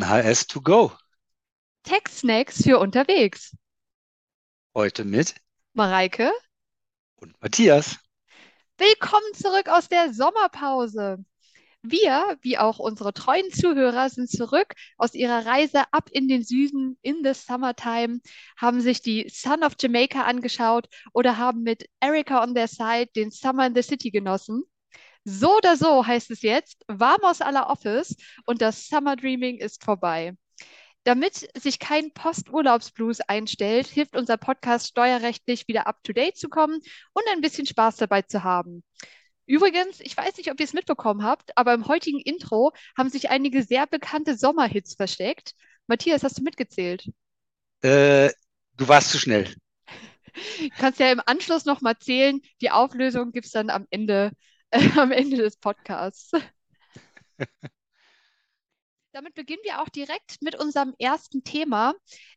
NHS to go. Tech-Snacks für unterwegs. Heute mit Mareike, und Matthias. willkommen zurück aus der Sommerpause. Wir, wie auch unsere treuen Zuhörer, sind zurück aus ihrer Reise ab in den Süden in the Summertime, haben sich die Son of Jamaica angeschaut oder haben mit Erica on their side den Summer in the City genossen. So oder so heißt es jetzt, vamos a la Office und das Summer Dreaming ist vorbei. Damit sich kein Posturlaubsblues einstellt, hilft unser Podcast steuerrechtlich wieder up-to-date zu kommen und ein bisschen Spaß dabei zu haben. Übrigens, ich weiß nicht, ob ihr es mitbekommen habt, aber im heutigen Intro haben sich einige sehr bekannte Sommerhits versteckt. Matthias, hast du mitgezählt? Äh, du warst zu schnell. Du kannst ja im Anschluss nochmal zählen. Die Auflösung gibt es dann am Ende, am Ende des Podcasts. Damit beginnen wir auch direkt mit unserem ersten Thema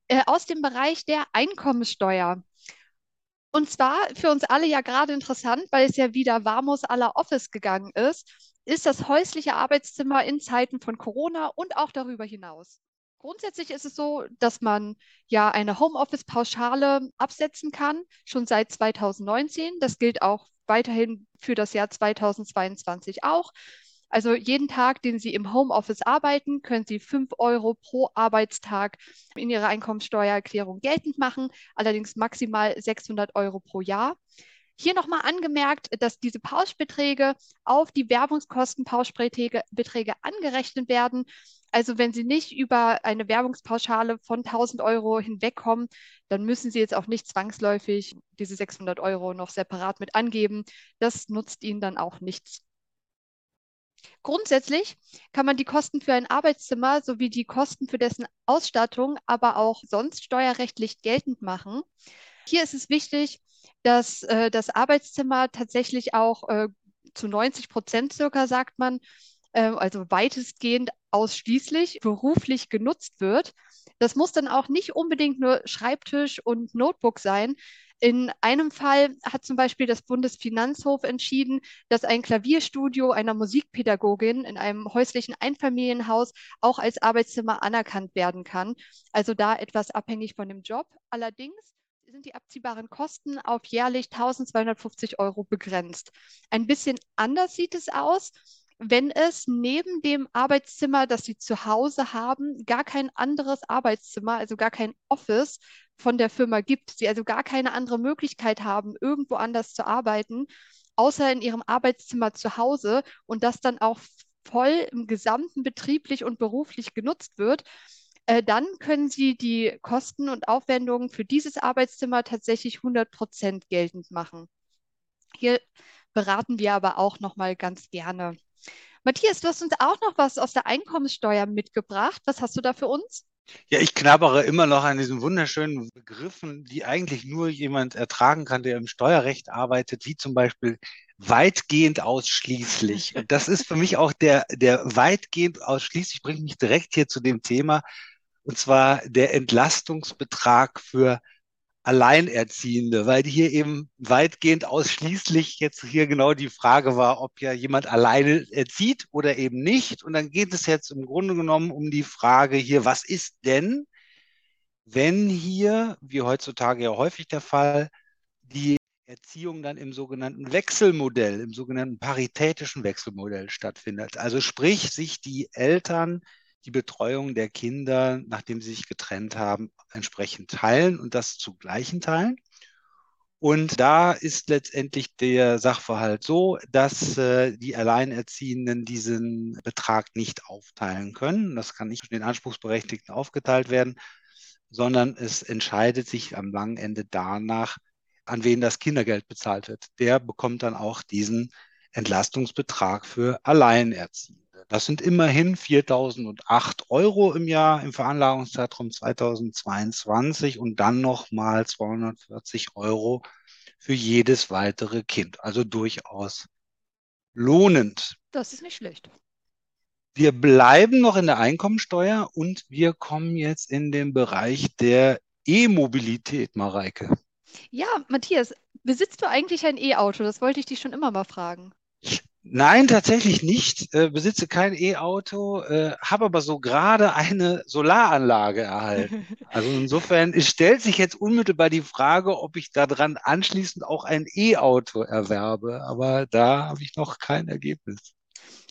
äh, aus dem Bereich der Einkommensteuer. Und zwar für uns alle ja gerade interessant, weil es ja wieder Vamos à la Office gegangen ist, ist das häusliche Arbeitszimmer in Zeiten von Corona und auch darüber hinaus. Grundsätzlich ist es so, dass man ja eine Homeoffice-Pauschale absetzen kann, schon seit 2019. Das gilt auch weiterhin für das Jahr 2022 auch. Also jeden Tag, den Sie im Homeoffice arbeiten, können Sie 5 Euro pro Arbeitstag in Ihrer Einkommensteuererklärung geltend machen, allerdings maximal 600 Euro pro Jahr. Hier nochmal angemerkt, dass diese Pauschbeträge auf die Werbungskostenpauschbeträge Beträge angerechnet werden. Also wenn Sie nicht über eine Werbungspauschale von 1000 Euro hinwegkommen, dann müssen Sie jetzt auch nicht zwangsläufig diese 600 Euro noch separat mit angeben. Das nutzt Ihnen dann auch nichts. Grundsätzlich kann man die Kosten für ein Arbeitszimmer sowie die Kosten für dessen Ausstattung aber auch sonst steuerrechtlich geltend machen. Hier ist es wichtig, dass äh, das Arbeitszimmer tatsächlich auch äh, zu 90 Prozent circa, sagt man, äh, also weitestgehend ausschließlich beruflich genutzt wird. Das muss dann auch nicht unbedingt nur Schreibtisch und Notebook sein, in einem Fall hat zum Beispiel das Bundesfinanzhof entschieden, dass ein Klavierstudio einer Musikpädagogin in einem häuslichen Einfamilienhaus auch als Arbeitszimmer anerkannt werden kann. Also da etwas abhängig von dem Job. Allerdings sind die abziehbaren Kosten auf jährlich 1250 Euro begrenzt. Ein bisschen anders sieht es aus wenn es neben dem Arbeitszimmer, das Sie zu Hause haben, gar kein anderes Arbeitszimmer, also gar kein Office von der Firma gibt, Sie also gar keine andere Möglichkeit haben, irgendwo anders zu arbeiten, außer in Ihrem Arbeitszimmer zu Hause und das dann auch voll im gesamten betrieblich und beruflich genutzt wird, äh, dann können Sie die Kosten und Aufwendungen für dieses Arbeitszimmer tatsächlich 100 Prozent geltend machen. Hier beraten wir aber auch noch mal ganz gerne. Matthias, du hast uns auch noch was aus der Einkommenssteuer mitgebracht. Was hast du da für uns? Ja, ich knabbere immer noch an diesen wunderschönen Begriffen, die eigentlich nur jemand ertragen kann, der im Steuerrecht arbeitet, wie zum Beispiel weitgehend ausschließlich. Und das ist für mich auch der, der weitgehend ausschließlich, bringt mich direkt hier zu dem Thema, und zwar der Entlastungsbetrag für Alleinerziehende, weil hier eben weitgehend ausschließlich jetzt hier genau die Frage war, ob ja jemand alleine erzieht oder eben nicht. Und dann geht es jetzt im Grunde genommen um die Frage hier, was ist denn, wenn hier, wie heutzutage ja häufig der Fall, die Erziehung dann im sogenannten Wechselmodell, im sogenannten paritätischen Wechselmodell stattfindet. Also sprich, sich die Eltern die Betreuung der Kinder, nachdem sie sich getrennt haben, entsprechend teilen und das zu gleichen Teilen. Und da ist letztendlich der Sachverhalt so, dass äh, die Alleinerziehenden diesen Betrag nicht aufteilen können. Das kann nicht zwischen den Anspruchsberechtigten aufgeteilt werden, sondern es entscheidet sich am langen Ende danach, an wen das Kindergeld bezahlt wird. Der bekommt dann auch diesen Entlastungsbetrag für Alleinerziehende. Das sind immerhin 4.008 Euro im Jahr im Veranlagungszeitraum 2022 und dann nochmal 240 Euro für jedes weitere Kind. Also durchaus lohnend. Das ist nicht schlecht. Wir bleiben noch in der Einkommensteuer und wir kommen jetzt in den Bereich der E-Mobilität, Mareike. Ja, Matthias, besitzt du eigentlich ein E-Auto? Das wollte ich dich schon immer mal fragen. Nein, tatsächlich nicht. Äh, besitze kein E-Auto, äh, habe aber so gerade eine Solaranlage erhalten. Also insofern es stellt sich jetzt unmittelbar die Frage, ob ich daran anschließend auch ein E-Auto erwerbe. Aber da habe ich noch kein Ergebnis.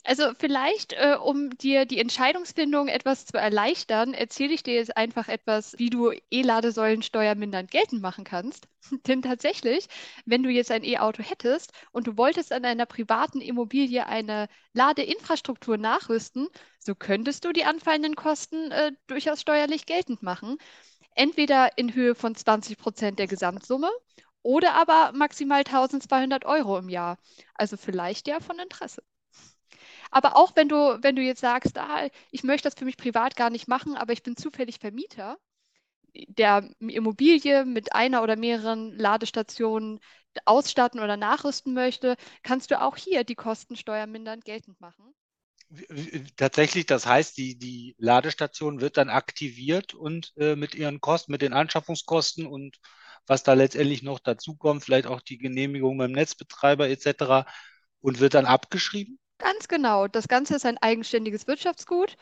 Also vielleicht, äh, um dir die Entscheidungsfindung etwas zu erleichtern, erzähle ich dir jetzt einfach etwas, wie du E-Ladesäulensteuer mindernd geltend machen kannst. Denn tatsächlich, wenn du jetzt ein E-Auto hättest und du wolltest an einer privaten Immobilie eine Ladeinfrastruktur nachrüsten, so könntest du die anfallenden Kosten äh, durchaus steuerlich geltend machen. Entweder in Höhe von 20 Prozent der Gesamtsumme oder aber maximal 1200 Euro im Jahr. Also vielleicht ja von Interesse. Aber auch wenn du, wenn du jetzt sagst, ah, ich möchte das für mich privat gar nicht machen, aber ich bin zufällig Vermieter der Immobilie mit einer oder mehreren Ladestationen ausstatten oder nachrüsten möchte, kannst du auch hier die Kostensteuer mindernd geltend machen. Tatsächlich, das heißt, die, die Ladestation wird dann aktiviert und äh, mit ihren Kosten, mit den Anschaffungskosten und was da letztendlich noch dazukommt, vielleicht auch die Genehmigung beim Netzbetreiber etc. und wird dann abgeschrieben? Ganz genau. Das Ganze ist ein eigenständiges Wirtschaftsgut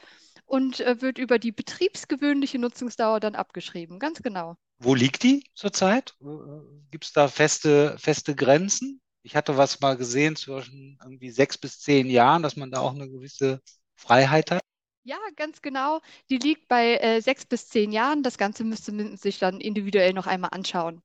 und äh, wird über die betriebsgewöhnliche Nutzungsdauer dann abgeschrieben. Ganz genau. Wo liegt die zurzeit? Gibt es da feste, feste Grenzen? Ich hatte was mal gesehen zwischen irgendwie sechs bis zehn Jahren, dass man da auch eine gewisse Freiheit hat. Ja, ganz genau. Die liegt bei äh, sechs bis zehn Jahren. Das Ganze müsste man sich dann individuell noch einmal anschauen.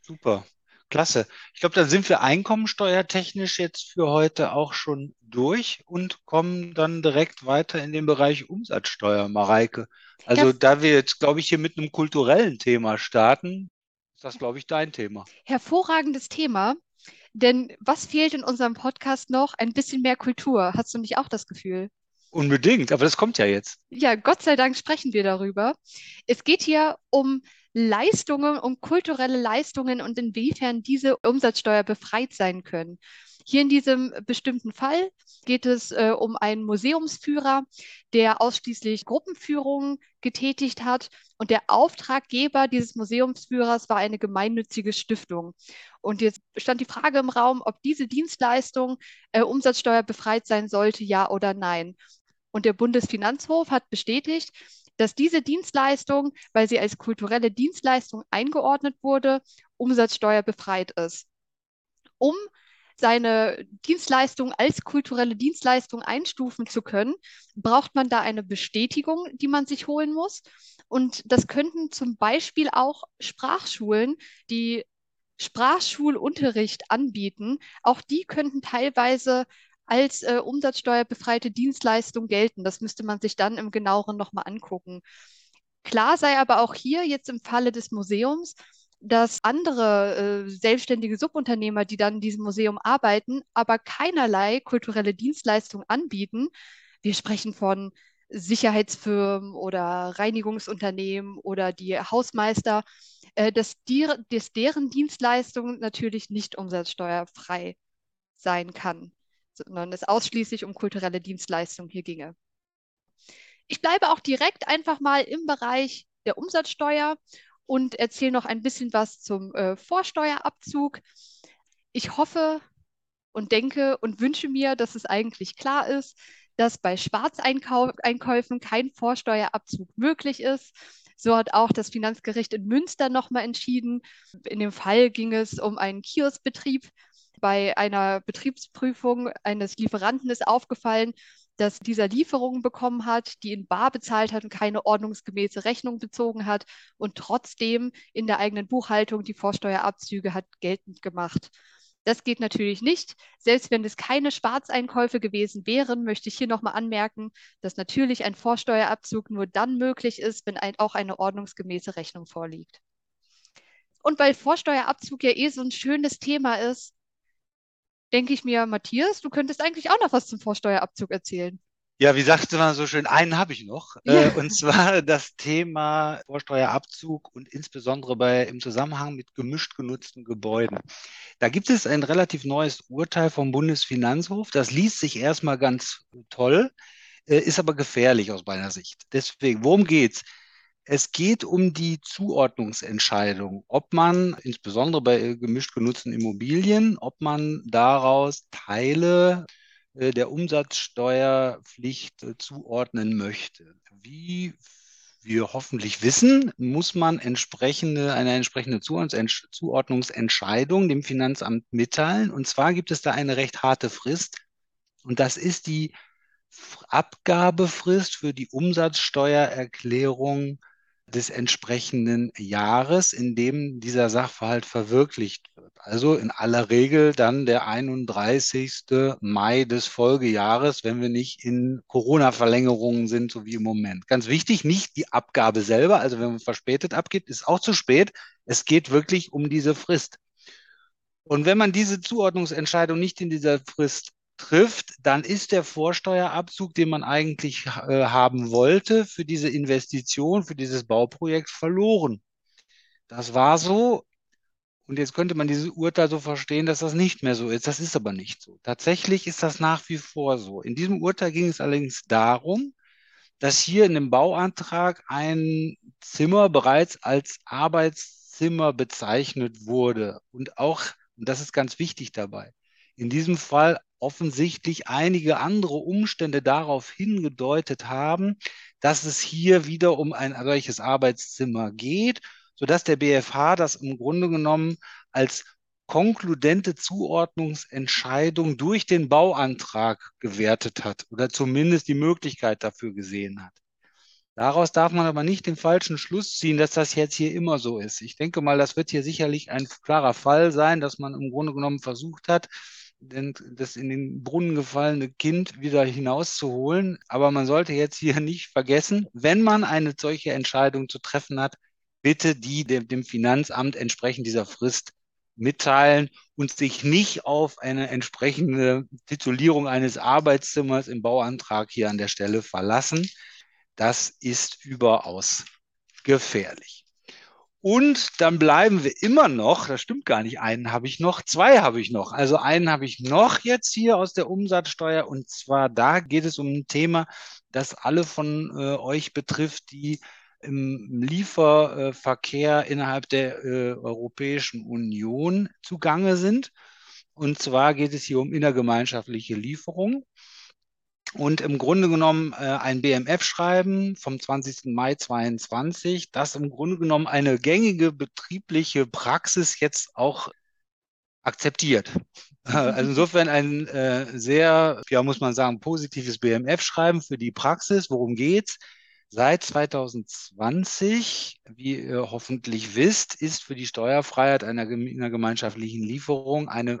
Super. Klasse. Ich glaube, da sind wir einkommensteuertechnisch jetzt für heute auch schon durch und kommen dann direkt weiter in den Bereich Umsatzsteuer, Mareike. Also ja. da wir jetzt, glaube ich, hier mit einem kulturellen Thema starten, ist das, glaube ich, dein Thema. Hervorragendes Thema. Denn was fehlt in unserem Podcast noch? Ein bisschen mehr Kultur. Hast du nicht auch das Gefühl? Unbedingt, aber das kommt ja jetzt. Ja, Gott sei Dank sprechen wir darüber. Es geht hier um Leistungen, um kulturelle Leistungen und inwiefern diese Umsatzsteuer befreit sein können. Hier in diesem bestimmten Fall geht es äh, um einen Museumsführer, der ausschließlich Gruppenführungen getätigt hat. Und der Auftraggeber dieses Museumsführers war eine gemeinnützige Stiftung. Und jetzt stand die Frage im Raum, ob diese Dienstleistung äh, umsatzsteuerbefreit sein sollte, ja oder nein. Und der Bundesfinanzhof hat bestätigt, dass diese Dienstleistung, weil sie als kulturelle Dienstleistung eingeordnet wurde, umsatzsteuerbefreit ist. Um seine Dienstleistung als kulturelle Dienstleistung einstufen zu können, braucht man da eine Bestätigung, die man sich holen muss. Und das könnten zum Beispiel auch Sprachschulen, die Sprachschulunterricht anbieten. Auch die könnten teilweise als äh, umsatzsteuerbefreite Dienstleistung gelten. Das müsste man sich dann im genaueren nochmal angucken. Klar sei aber auch hier jetzt im Falle des Museums, dass andere äh, selbstständige Subunternehmer, die dann in diesem Museum arbeiten, aber keinerlei kulturelle Dienstleistung anbieten. Wir sprechen von Sicherheitsfirmen oder Reinigungsunternehmen oder die Hausmeister, äh, dass, die, dass deren Dienstleistung natürlich nicht umsatzsteuerfrei sein kann sondern es ausschließlich um kulturelle Dienstleistungen hier ginge. Ich bleibe auch direkt einfach mal im Bereich der Umsatzsteuer und erzähle noch ein bisschen was zum äh, Vorsteuerabzug. Ich hoffe und denke und wünsche mir, dass es eigentlich klar ist, dass bei Schwarzeinkäufen kein Vorsteuerabzug möglich ist. So hat auch das Finanzgericht in Münster nochmal entschieden. In dem Fall ging es um einen Kioskbetrieb, bei einer Betriebsprüfung eines Lieferanten ist aufgefallen, dass dieser Lieferungen bekommen hat, die in Bar bezahlt hat und keine ordnungsgemäße Rechnung bezogen hat und trotzdem in der eigenen Buchhaltung die Vorsteuerabzüge hat geltend gemacht. Das geht natürlich nicht. Selbst wenn es keine Schwarzeinkäufe gewesen wären, möchte ich hier nochmal anmerken, dass natürlich ein Vorsteuerabzug nur dann möglich ist, wenn ein, auch eine ordnungsgemäße Rechnung vorliegt. Und weil Vorsteuerabzug ja eh so ein schönes Thema ist, denke ich mir, Matthias, du könntest eigentlich auch noch was zum Vorsteuerabzug erzählen. Ja, wie sagte man so schön, einen habe ich noch. Ja. Äh, und zwar das Thema Vorsteuerabzug und insbesondere bei, im Zusammenhang mit gemischt genutzten Gebäuden. Da gibt es ein relativ neues Urteil vom Bundesfinanzhof. Das liest sich erstmal ganz toll, äh, ist aber gefährlich aus meiner Sicht. Deswegen, worum geht's? Es geht um die Zuordnungsentscheidung, ob man, insbesondere bei gemischt genutzten Immobilien, ob man daraus Teile äh, der Umsatzsteuerpflicht äh, zuordnen möchte. Wie wir hoffentlich wissen, muss man entsprechende, eine entsprechende Zuordnungsentscheidung dem Finanzamt mitteilen. Und zwar gibt es da eine recht harte Frist. Und das ist die Abgabefrist für die Umsatzsteuererklärung des entsprechenden Jahres, in dem dieser Sachverhalt verwirklicht wird. Also in aller Regel dann der 31. Mai des Folgejahres, wenn wir nicht in Corona-Verlängerungen sind, so wie im Moment. Ganz wichtig, nicht die Abgabe selber, also wenn man verspätet abgibt, ist auch zu spät. Es geht wirklich um diese Frist. Und wenn man diese Zuordnungsentscheidung nicht in dieser Frist trifft, dann ist der Vorsteuerabzug, den man eigentlich äh, haben wollte, für diese Investition, für dieses Bauprojekt verloren. Das war so. Und jetzt könnte man dieses Urteil so verstehen, dass das nicht mehr so ist. Das ist aber nicht so. Tatsächlich ist das nach wie vor so. In diesem Urteil ging es allerdings darum, dass hier in dem Bauantrag ein Zimmer bereits als Arbeitszimmer bezeichnet wurde. Und auch, und das ist ganz wichtig dabei, in diesem Fall offensichtlich einige andere Umstände darauf hingedeutet haben, dass es hier wieder um ein solches Arbeitszimmer geht, sodass der BFH das im Grunde genommen als konkludente Zuordnungsentscheidung durch den Bauantrag gewertet hat oder zumindest die Möglichkeit dafür gesehen hat. Daraus darf man aber nicht den falschen Schluss ziehen, dass das jetzt hier immer so ist. Ich denke mal, das wird hier sicherlich ein klarer Fall sein, dass man im Grunde genommen versucht hat, das in den Brunnen gefallene Kind wieder hinauszuholen. Aber man sollte jetzt hier nicht vergessen, wenn man eine solche Entscheidung zu treffen hat, bitte die dem Finanzamt entsprechend dieser Frist mitteilen und sich nicht auf eine entsprechende Titulierung eines Arbeitszimmers im Bauantrag hier an der Stelle verlassen. Das ist überaus gefährlich. Und dann bleiben wir immer noch, das stimmt gar nicht, einen habe ich noch, zwei habe ich noch. Also einen habe ich noch jetzt hier aus der Umsatzsteuer. Und zwar da geht es um ein Thema, das alle von äh, euch betrifft, die im Lieferverkehr innerhalb der äh, Europäischen Union zugange sind. Und zwar geht es hier um innergemeinschaftliche Lieferungen und im Grunde genommen äh, ein BMF-Schreiben vom 20. Mai 22, das im Grunde genommen eine gängige betriebliche Praxis jetzt auch akzeptiert. Also insofern ein äh, sehr, ja muss man sagen, positives BMF-Schreiben für die Praxis. Worum geht's? Seit 2020, wie ihr hoffentlich wisst, ist für die Steuerfreiheit einer, einer gemeinschaftlichen Lieferung eine,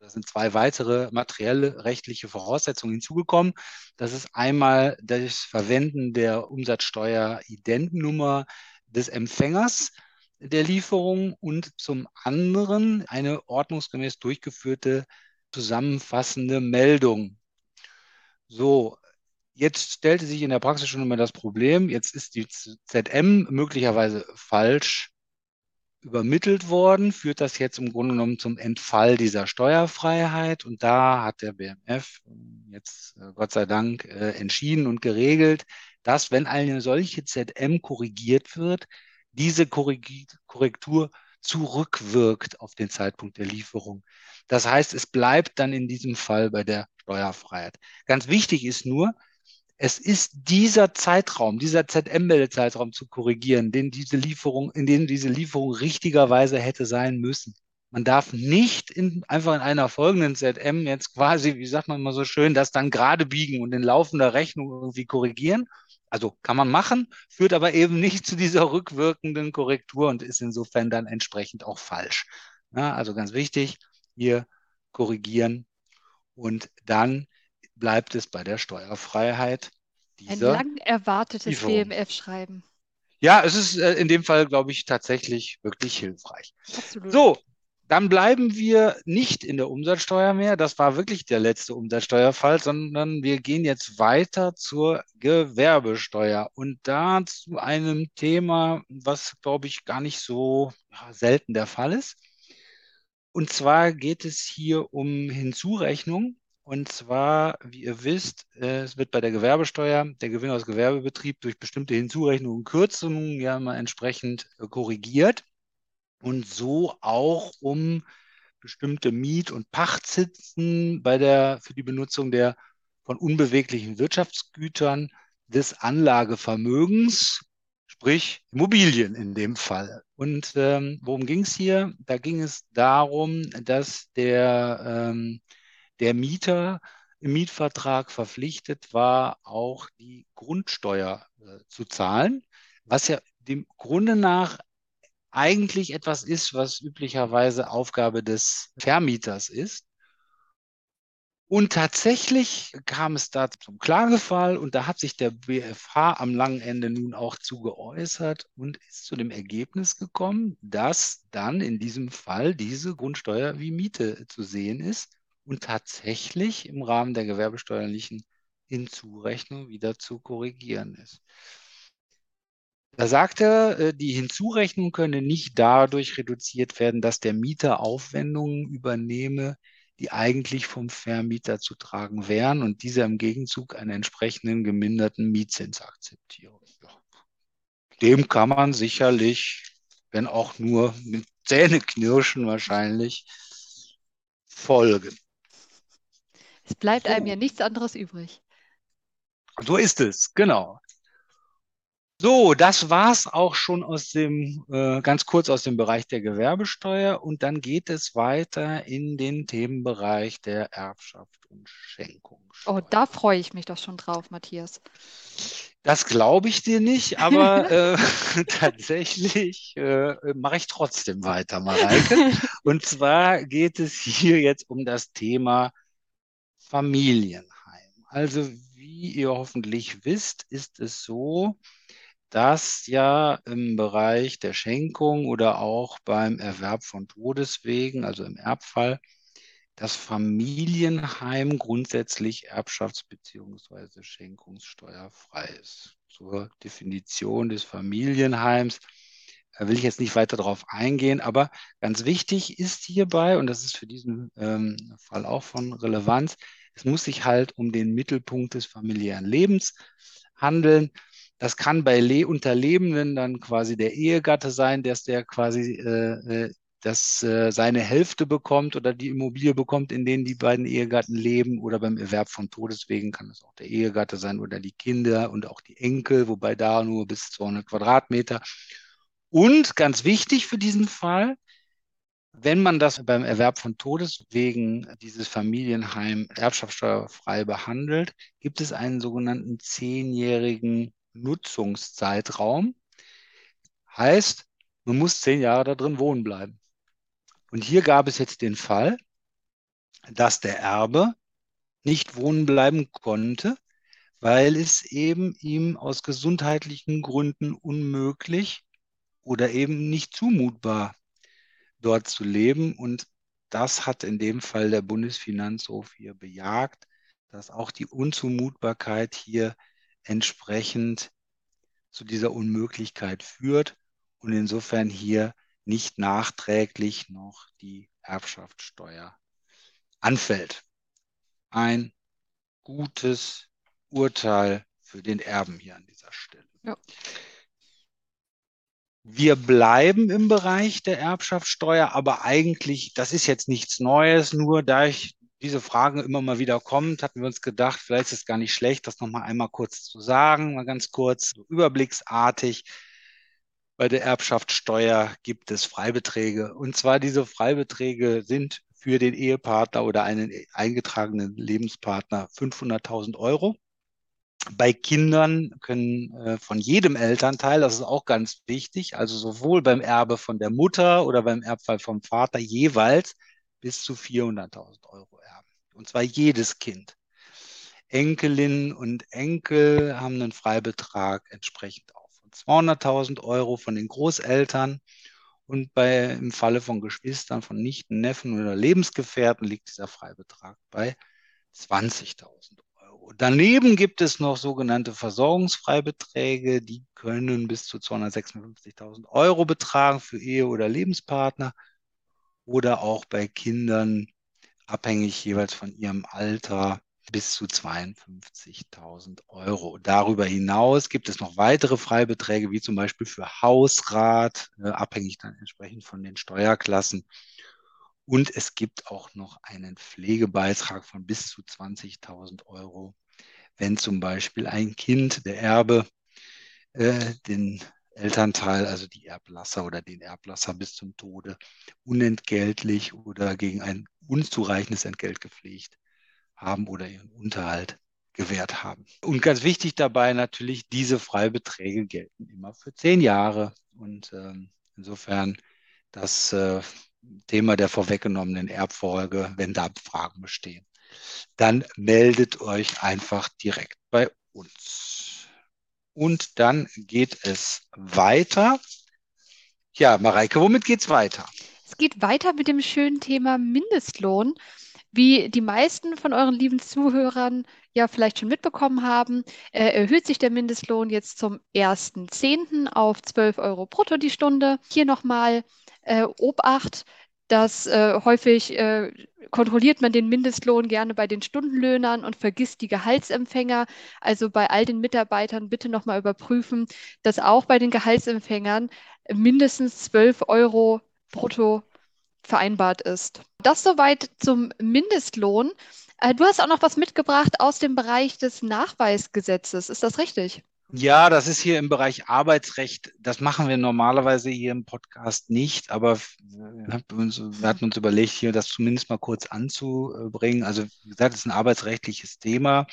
da sind zwei weitere materielle rechtliche Voraussetzungen hinzugekommen. Das ist einmal das Verwenden der Umsatzsteuer-Identnummer des Empfängers der Lieferung und zum anderen eine ordnungsgemäß durchgeführte zusammenfassende Meldung. So, Jetzt stellte sich in der Praxis schon immer das Problem, jetzt ist die ZM möglicherweise falsch übermittelt worden, führt das jetzt im Grunde genommen zum Entfall dieser Steuerfreiheit. Und da hat der BMF jetzt äh, Gott sei Dank äh, entschieden und geregelt, dass wenn eine solche ZM korrigiert wird, diese Korrektur zurückwirkt auf den Zeitpunkt der Lieferung. Das heißt, es bleibt dann in diesem Fall bei der Steuerfreiheit. Ganz wichtig ist nur, es ist dieser Zeitraum, dieser ZM-Meldezeitraum zu korrigieren, den diese Lieferung, in dem diese Lieferung richtigerweise hätte sein müssen. Man darf nicht in, einfach in einer folgenden ZM jetzt quasi, wie sagt man mal so schön, das dann gerade biegen und in laufender Rechnung irgendwie korrigieren. Also kann man machen, führt aber eben nicht zu dieser rückwirkenden Korrektur und ist insofern dann entsprechend auch falsch. Ja, also ganz wichtig, hier korrigieren und dann bleibt es bei der Steuerfreiheit. Ein lang erwartetes BMF-Schreiben. Ja, es ist äh, in dem Fall, glaube ich, tatsächlich wirklich hilfreich. Absolut. So, dann bleiben wir nicht in der Umsatzsteuer mehr. Das war wirklich der letzte Umsatzsteuerfall, sondern wir gehen jetzt weiter zur Gewerbesteuer und da zu einem Thema, was, glaube ich, gar nicht so selten der Fall ist. Und zwar geht es hier um Hinzurechnung Und zwar, wie ihr wisst, äh, es wird bei der Gewerbesteuer der Gewinn aus Gewerbebetrieb durch bestimmte Hinzurechnungen und Kürzungen ja mal entsprechend äh, korrigiert. Und so auch um bestimmte Miet- und Pachtzinsen bei der, für die Benutzung der von unbeweglichen Wirtschaftsgütern des Anlagevermögens, sprich Immobilien in dem Fall. Und ähm, worum ging es hier? Da ging es darum, dass der ähm, der Mieter im Mietvertrag verpflichtet war, auch die Grundsteuer äh, zu zahlen, was ja dem Grunde nach eigentlich etwas ist, was üblicherweise Aufgabe des Vermieters ist. Und tatsächlich kam es da zum Klagefall und da hat sich der BFH am langen Ende nun auch zu geäußert und ist zu dem Ergebnis gekommen, dass dann in diesem Fall diese Grundsteuer wie Miete zu sehen ist und tatsächlich im Rahmen der gewerbesteuerlichen Hinzurechnung wieder zu korrigieren ist. Da sagt er, äh, die Hinzurechnung könne nicht dadurch reduziert werden, dass der Mieter Aufwendungen übernehme, die eigentlich vom Vermieter zu tragen wären und dieser im Gegenzug einen entsprechenden geminderten Mietzins akzeptiere. Dem kann man sicherlich, wenn auch nur mit Zähneknirschen wahrscheinlich, folgen. Es bleibt so. einem ja nichts anderes übrig. So ist es, genau. So, das war es auch schon aus dem, äh, ganz kurz aus dem Bereich der Gewerbesteuer und dann geht es weiter in den Themenbereich der Erbschaft und Schenkung. Oh, da freue ich mich doch schon drauf, Matthias. Das glaube ich dir nicht, aber äh, tatsächlich äh, mache ich trotzdem weiter, Mareike. und zwar geht es hier jetzt um das Thema Familienheim. Also wie ihr hoffentlich wisst, ist es so, dass ja im Bereich der Schenkung oder auch beim Erwerb von Todeswegen, also im Erbfall, das Familienheim grundsätzlich erbschafts- bzw. schenkungssteuerfrei ist. Zur Definition des Familienheims da will ich jetzt nicht weiter darauf eingehen, aber ganz wichtig ist hierbei, und das ist für diesen ähm, Fall auch von Relevanz, es muss sich halt um den Mittelpunkt des familiären Lebens handeln. Das kann bei Le Unterlebenden dann quasi der Ehegatte sein, dass der quasi äh, äh, dass äh, seine Hälfte bekommt oder die Immobilie bekommt, in denen die beiden Ehegatten leben oder beim Erwerb von Todeswegen kann es auch der Ehegatte sein oder die Kinder und auch die Enkel, wobei da nur bis 200 Quadratmeter. Und ganz wichtig für diesen Fall, wenn man das beim Erwerb von Todeswegen dieses Familienheim erbschaftssteuerfrei behandelt, gibt es einen sogenannten zehnjährigen Nutzungszeitraum. Heißt, man muss zehn Jahre da drin wohnen bleiben. Und hier gab es jetzt den Fall, dass der Erbe nicht wohnen bleiben konnte, weil es eben ihm aus gesundheitlichen Gründen unmöglich oder eben nicht zumutbar dort zu leben. Und das hat in dem Fall der Bundesfinanzhof hier bejagt, dass auch die Unzumutbarkeit hier entsprechend zu dieser Unmöglichkeit führt und insofern hier nicht nachträglich noch die Erbschaftssteuer anfällt. Ein gutes Urteil für den Erben hier an dieser Stelle. Ja. Wir bleiben im Bereich der Erbschaftssteuer, aber eigentlich, das ist jetzt nichts Neues, nur da ich diese Fragen immer mal wieder kommt, hatten wir uns gedacht, vielleicht ist es gar nicht schlecht, das nochmal einmal kurz zu sagen, mal ganz kurz, so überblicksartig. Bei der Erbschaftssteuer gibt es Freibeträge. Und zwar diese Freibeträge sind für den Ehepartner oder einen eingetragenen Lebenspartner 500.000 Euro. Bei Kindern können äh, von jedem Elternteil, das ist auch ganz wichtig, also sowohl beim Erbe von der Mutter oder beim Erbfall vom Vater jeweils bis zu 400.000 Euro erben. Und zwar jedes Kind. Enkelinnen und Enkel haben einen Freibetrag entsprechend auch von 200.000 Euro von den Großeltern. Und bei, im Falle von Geschwistern, von Nichten, Neffen oder Lebensgefährten liegt dieser Freibetrag bei 20.000 Euro. Daneben gibt es noch sogenannte Versorgungsfreibeträge, die können bis zu 256.000 Euro betragen für Ehe- oder Lebenspartner oder auch bei Kindern abhängig jeweils von ihrem Alter bis zu 52.000 Euro. Darüber hinaus gibt es noch weitere Freibeträge, wie zum Beispiel für Hausrat, äh, abhängig dann entsprechend von den Steuerklassen. Und es gibt auch noch einen Pflegebeitrag von bis zu 20.000 Euro, wenn zum Beispiel ein Kind, der Erbe, äh, den Elternteil, also die Erblasser oder den Erblasser bis zum Tode unentgeltlich oder gegen ein unzureichendes Entgelt gepflegt haben oder ihren Unterhalt gewährt haben. Und ganz wichtig dabei natürlich, diese Freibeträge gelten immer für zehn Jahre. Und ähm, insofern das äh, Thema der vorweggenommenen Erbfolge, wenn da Fragen bestehen, dann meldet euch einfach direkt bei uns. Und dann geht es weiter. Ja, Mareike, womit geht es weiter? Es geht weiter mit dem schönen Thema Mindestlohn. Wie die meisten von euren lieben Zuhörern ja vielleicht schon mitbekommen haben, äh, erhöht sich der Mindestlohn jetzt zum 1.10. auf 12 Euro brutto die Stunde. Hier nochmal äh, Obacht, dass äh, häufig äh, kontrolliert man den Mindestlohn gerne bei den Stundenlöhnern und vergisst die Gehaltsempfänger. Also bei all den Mitarbeitern bitte nochmal überprüfen, dass auch bei den Gehaltsempfängern mindestens 12 Euro brutto vereinbart ist. Das soweit zum Mindestlohn. Äh, du hast auch noch was mitgebracht aus dem Bereich des Nachweisgesetzes. Ist das richtig? Ja, das ist hier im Bereich Arbeitsrecht. Das machen wir normalerweise hier im Podcast nicht, aber wir hatten uns überlegt, hier das zumindest mal kurz anzubringen. Also, wie gesagt, es ist ein arbeitsrechtliches Thema.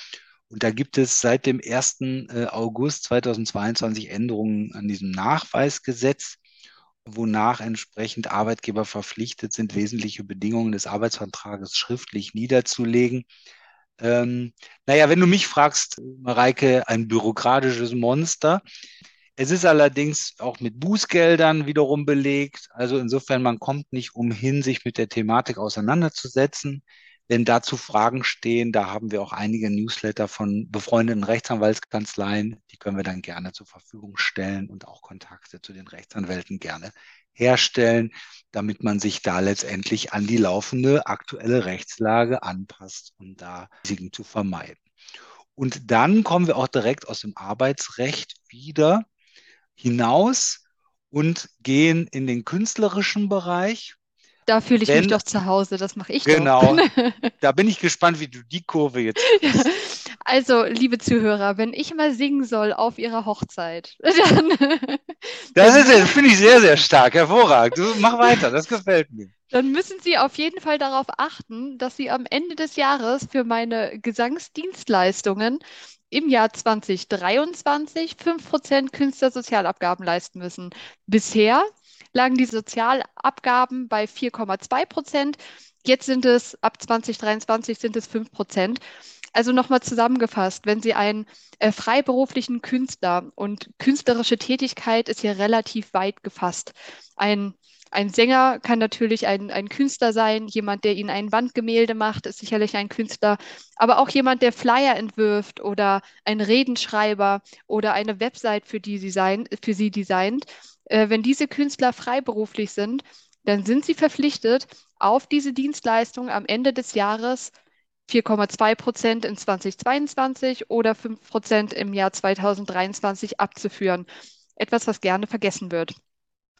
Und da gibt es seit dem 1. Äh, August 2022 Änderungen an diesem Nachweisgesetz wonach entsprechend Arbeitgeber verpflichtet sind, wesentliche Bedingungen des Arbeitsvertrages schriftlich niederzulegen. Ähm, naja, wenn du mich fragst, Mareike, ein bürokratisches Monster. Es ist allerdings auch mit Bußgeldern wiederum belegt. Also insofern, man kommt nicht umhin, sich mit der Thematik auseinanderzusetzen. Wenn dazu Fragen stehen, da haben wir auch einige Newsletter von befreundeten Rechtsanwaltskanzleien, die können wir dann gerne zur Verfügung stellen und auch Kontakte zu den Rechtsanwälten gerne herstellen, damit man sich da letztendlich an die laufende aktuelle Rechtslage anpasst, um da Risiken zu vermeiden. Und dann kommen wir auch direkt aus dem Arbeitsrecht wieder hinaus und gehen in den künstlerischen Bereich da fühle ich Wenn, mich doch zu Hause, das mache ich genau, doch. Genau. da bin ich gespannt, wie du die Kurve jetzt kriegst. Also, liebe Zuhörer, wenn ich mal singen soll auf Ihrer Hochzeit, dann. Das ist, finde ich sehr, sehr stark, hervorragend. Du mach weiter, das gefällt mir. Dann müssen Sie auf jeden Fall darauf achten, dass Sie am Ende des Jahres für meine Gesangsdienstleistungen im Jahr 2023 5% Künstlersozialabgaben leisten müssen. Bisher lagen die Sozialabgaben bei 4,2 Prozent. Jetzt sind es ab 2023 sind es 5 Prozent. Also nochmal zusammengefasst, wenn Sie einen äh, freiberuflichen Künstler und künstlerische Tätigkeit ist hier relativ weit gefasst. Ein, ein Sänger kann natürlich ein, ein Künstler sein, jemand, der Ihnen ein Wandgemälde macht, ist sicherlich ein Künstler, aber auch jemand, der Flyer entwirft oder ein Redenschreiber oder eine Website für, die Sie, sein, für Sie designt äh, wenn diese Künstler freiberuflich sind, dann sind sie verpflichtet, auf diese Dienstleistung am Ende des Jahres 4,2 Prozent in 2022 oder 5 Prozent im Jahr 2023 abzuführen. Etwas, was gerne vergessen wird.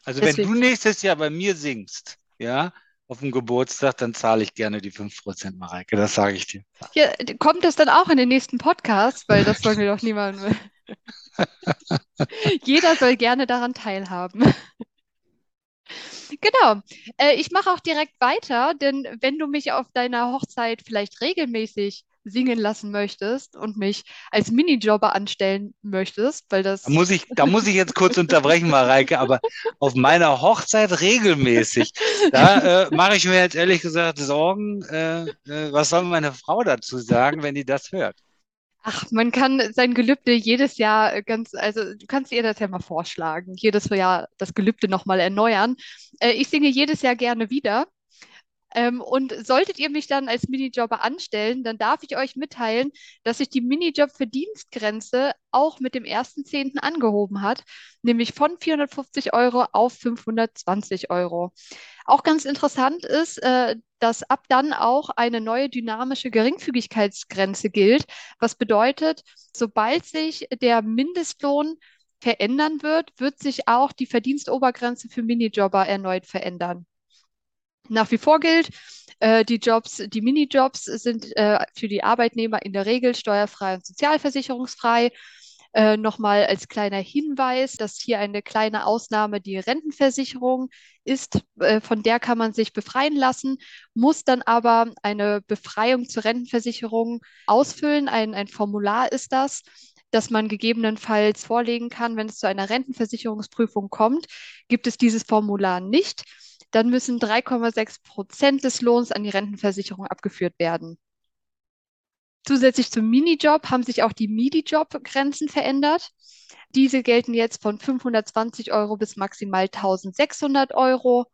Also Deswegen. wenn du nächstes Jahr bei mir singst, ja, auf dem Geburtstag, dann zahle ich gerne die 5 Prozent, Mareike, das sage ich dir. Ja, kommt das dann auch in den nächsten Podcast? Weil das wollen wir doch niemandem. Jeder soll gerne daran teilhaben. Genau. Äh, ich mache auch direkt weiter, denn wenn du mich auf deiner Hochzeit vielleicht regelmäßig singen lassen möchtest und mich als Minijobber anstellen möchtest, weil das. Da muss ich, da muss ich jetzt kurz unterbrechen, Mareike, aber auf meiner Hochzeit regelmäßig. Da äh, mache ich mir jetzt ehrlich gesagt Sorgen, äh, äh was soll meine Frau dazu sagen, wenn die das hört? Ach, man kann sein Gelübde jedes Jahr äh, ganz, also du kannst ihr das ja mal vorschlagen, jedes Jahr das Gelübde nochmal erneuern. Äh, ich singe jedes Jahr gerne wieder. Ähm, und solltet ihr mich dann als Minijobber anstellen, dann darf ich euch mitteilen, dass sich die Minijob-Verdienstgrenze auch mit dem 1.10. angehoben hat, nämlich von 450 Euro auf 520 Euro. Auch ganz interessant ist, äh, dass ab dann auch eine neue dynamische Geringfügigkeitsgrenze gilt, was bedeutet, sobald sich der Mindestlohn verändern wird, wird sich auch die Verdienstobergrenze für Minijobber erneut verändern. Nach wie vor gilt, äh, die Jobs, die Minijobs sind äh, für die Arbeitnehmer in der Regel steuerfrei und sozialversicherungsfrei. Äh, Nochmal als kleiner Hinweis, dass hier eine kleine Ausnahme die Rentenversicherung ist. Von der kann man sich befreien lassen, muss dann aber eine Befreiung zur Rentenversicherung ausfüllen. Ein, ein Formular ist das das man gegebenenfalls vorlegen kann, wenn es zu einer Rentenversicherungsprüfung kommt. Gibt es dieses Formular nicht, dann müssen 3,6 Prozent des Lohns an die Rentenversicherung abgeführt werden. Zusätzlich zum Minijob haben sich auch die Midi-Job-Grenzen verändert. Diese gelten jetzt von 520 Euro bis maximal 1600 Euro.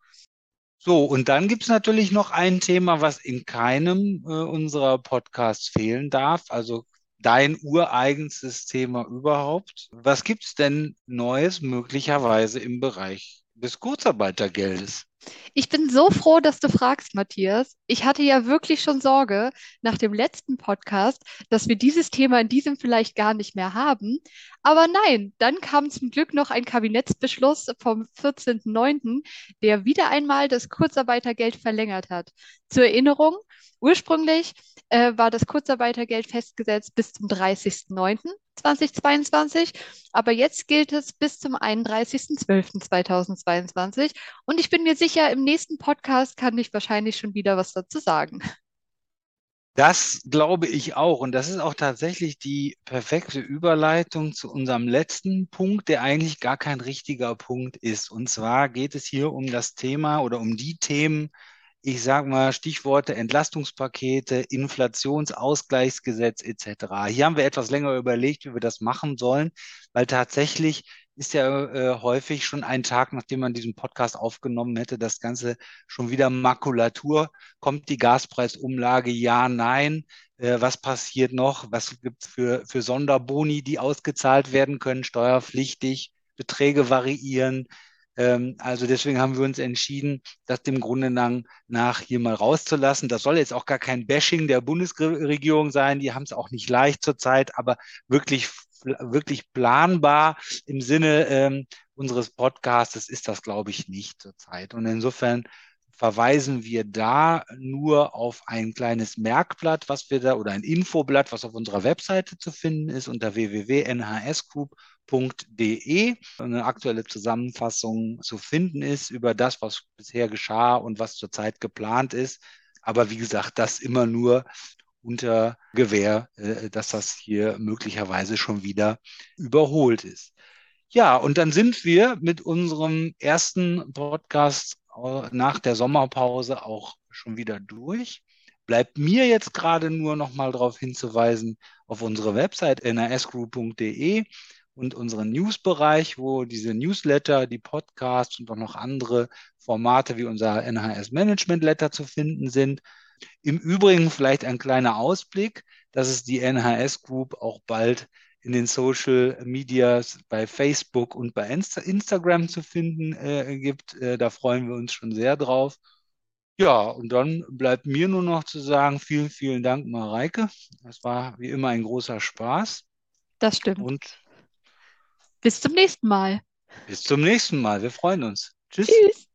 So, und dann gibt es natürlich noch ein Thema, was in keinem äh, unserer Podcasts fehlen darf, also dein ureigenstes Thema überhaupt. Was gibt es denn Neues möglicherweise im Bereich des Kurzarbeitergeldes? Ich bin so froh, dass du fragst, Matthias. Ich hatte ja wirklich schon Sorge nach dem letzten Podcast, dass wir dieses Thema in diesem vielleicht gar nicht mehr haben. Aber nein, dann kam zum Glück noch ein Kabinettsbeschluss vom 14.09., der wieder einmal das Kurzarbeitergeld verlängert hat. Zur Erinnerung, ursprünglich äh, war das Kurzarbeitergeld festgesetzt bis zum 30.09.2022, aber jetzt gilt es bis zum 31.12.2022. Und ich bin mir sicher, im nächsten Podcast kann ich wahrscheinlich schon wieder was dazu sagen. Das glaube ich auch. Und das ist auch tatsächlich die perfekte Überleitung zu unserem letzten Punkt, der eigentlich gar kein richtiger Punkt ist. Und zwar geht es hier um das Thema oder um die Themen, ich sage mal Stichworte Entlastungspakete, Inflationsausgleichsgesetz etc. Hier haben wir etwas länger überlegt, wie wir das machen sollen, weil tatsächlich ist ja äh, häufig schon ein Tag, nachdem man diesen Podcast aufgenommen hätte, das Ganze schon wieder Makulatur. Kommt die Gaspreisumlage? Ja, nein. Äh, was passiert noch? Was gibt es für, für Sonderboni, die ausgezahlt werden können, steuerpflichtig? Beträge variieren. Ähm, also deswegen haben wir uns entschieden, das dem Grunde nach hier mal rauszulassen. Das soll jetzt auch gar kein Bashing der Bundesregierung sein. Die haben es auch nicht leicht zurzeit, aber wirklich wirklich planbar im Sinne ähm, unseres Podcasts ist das, glaube ich, nicht zurzeit. Und insofern verweisen wir da nur auf ein kleines Merkblatt, was wir da oder ein Infoblatt, was auf unserer Webseite zu finden ist unter www.nhsgroup.de. Eine aktuelle Zusammenfassung zu finden ist über das, was bisher geschah und was zurzeit geplant ist. Aber wie gesagt, das immer nur unter Gewähr, äh, dass das hier möglicherweise schon wieder überholt ist. Ja, und dann sind wir mit unserem ersten Podcast nach der Sommerpause auch schon wieder durch. Bleibt mir jetzt gerade nur noch mal darauf hinzuweisen auf unsere Website nasgroup.de und unseren Newsbereich, wo diese Newsletter, die Podcasts und auch noch andere Formate wie unser NHS Management Letter zu finden sind. Im Übrigen vielleicht ein kleiner Ausblick, dass es die NHS Group auch bald in den Social Medias bei Facebook und bei Insta Instagram zu finden äh, gibt. Äh, da freuen wir uns schon sehr drauf. Ja, und dann bleibt mir nur noch zu sagen, vielen, vielen Dank, Mareike. Das war wie immer ein großer Spaß. Das stimmt. Und bis zum nächsten Mal. Bis zum nächsten Mal. Wir freuen uns. Tschüss. Tschüss.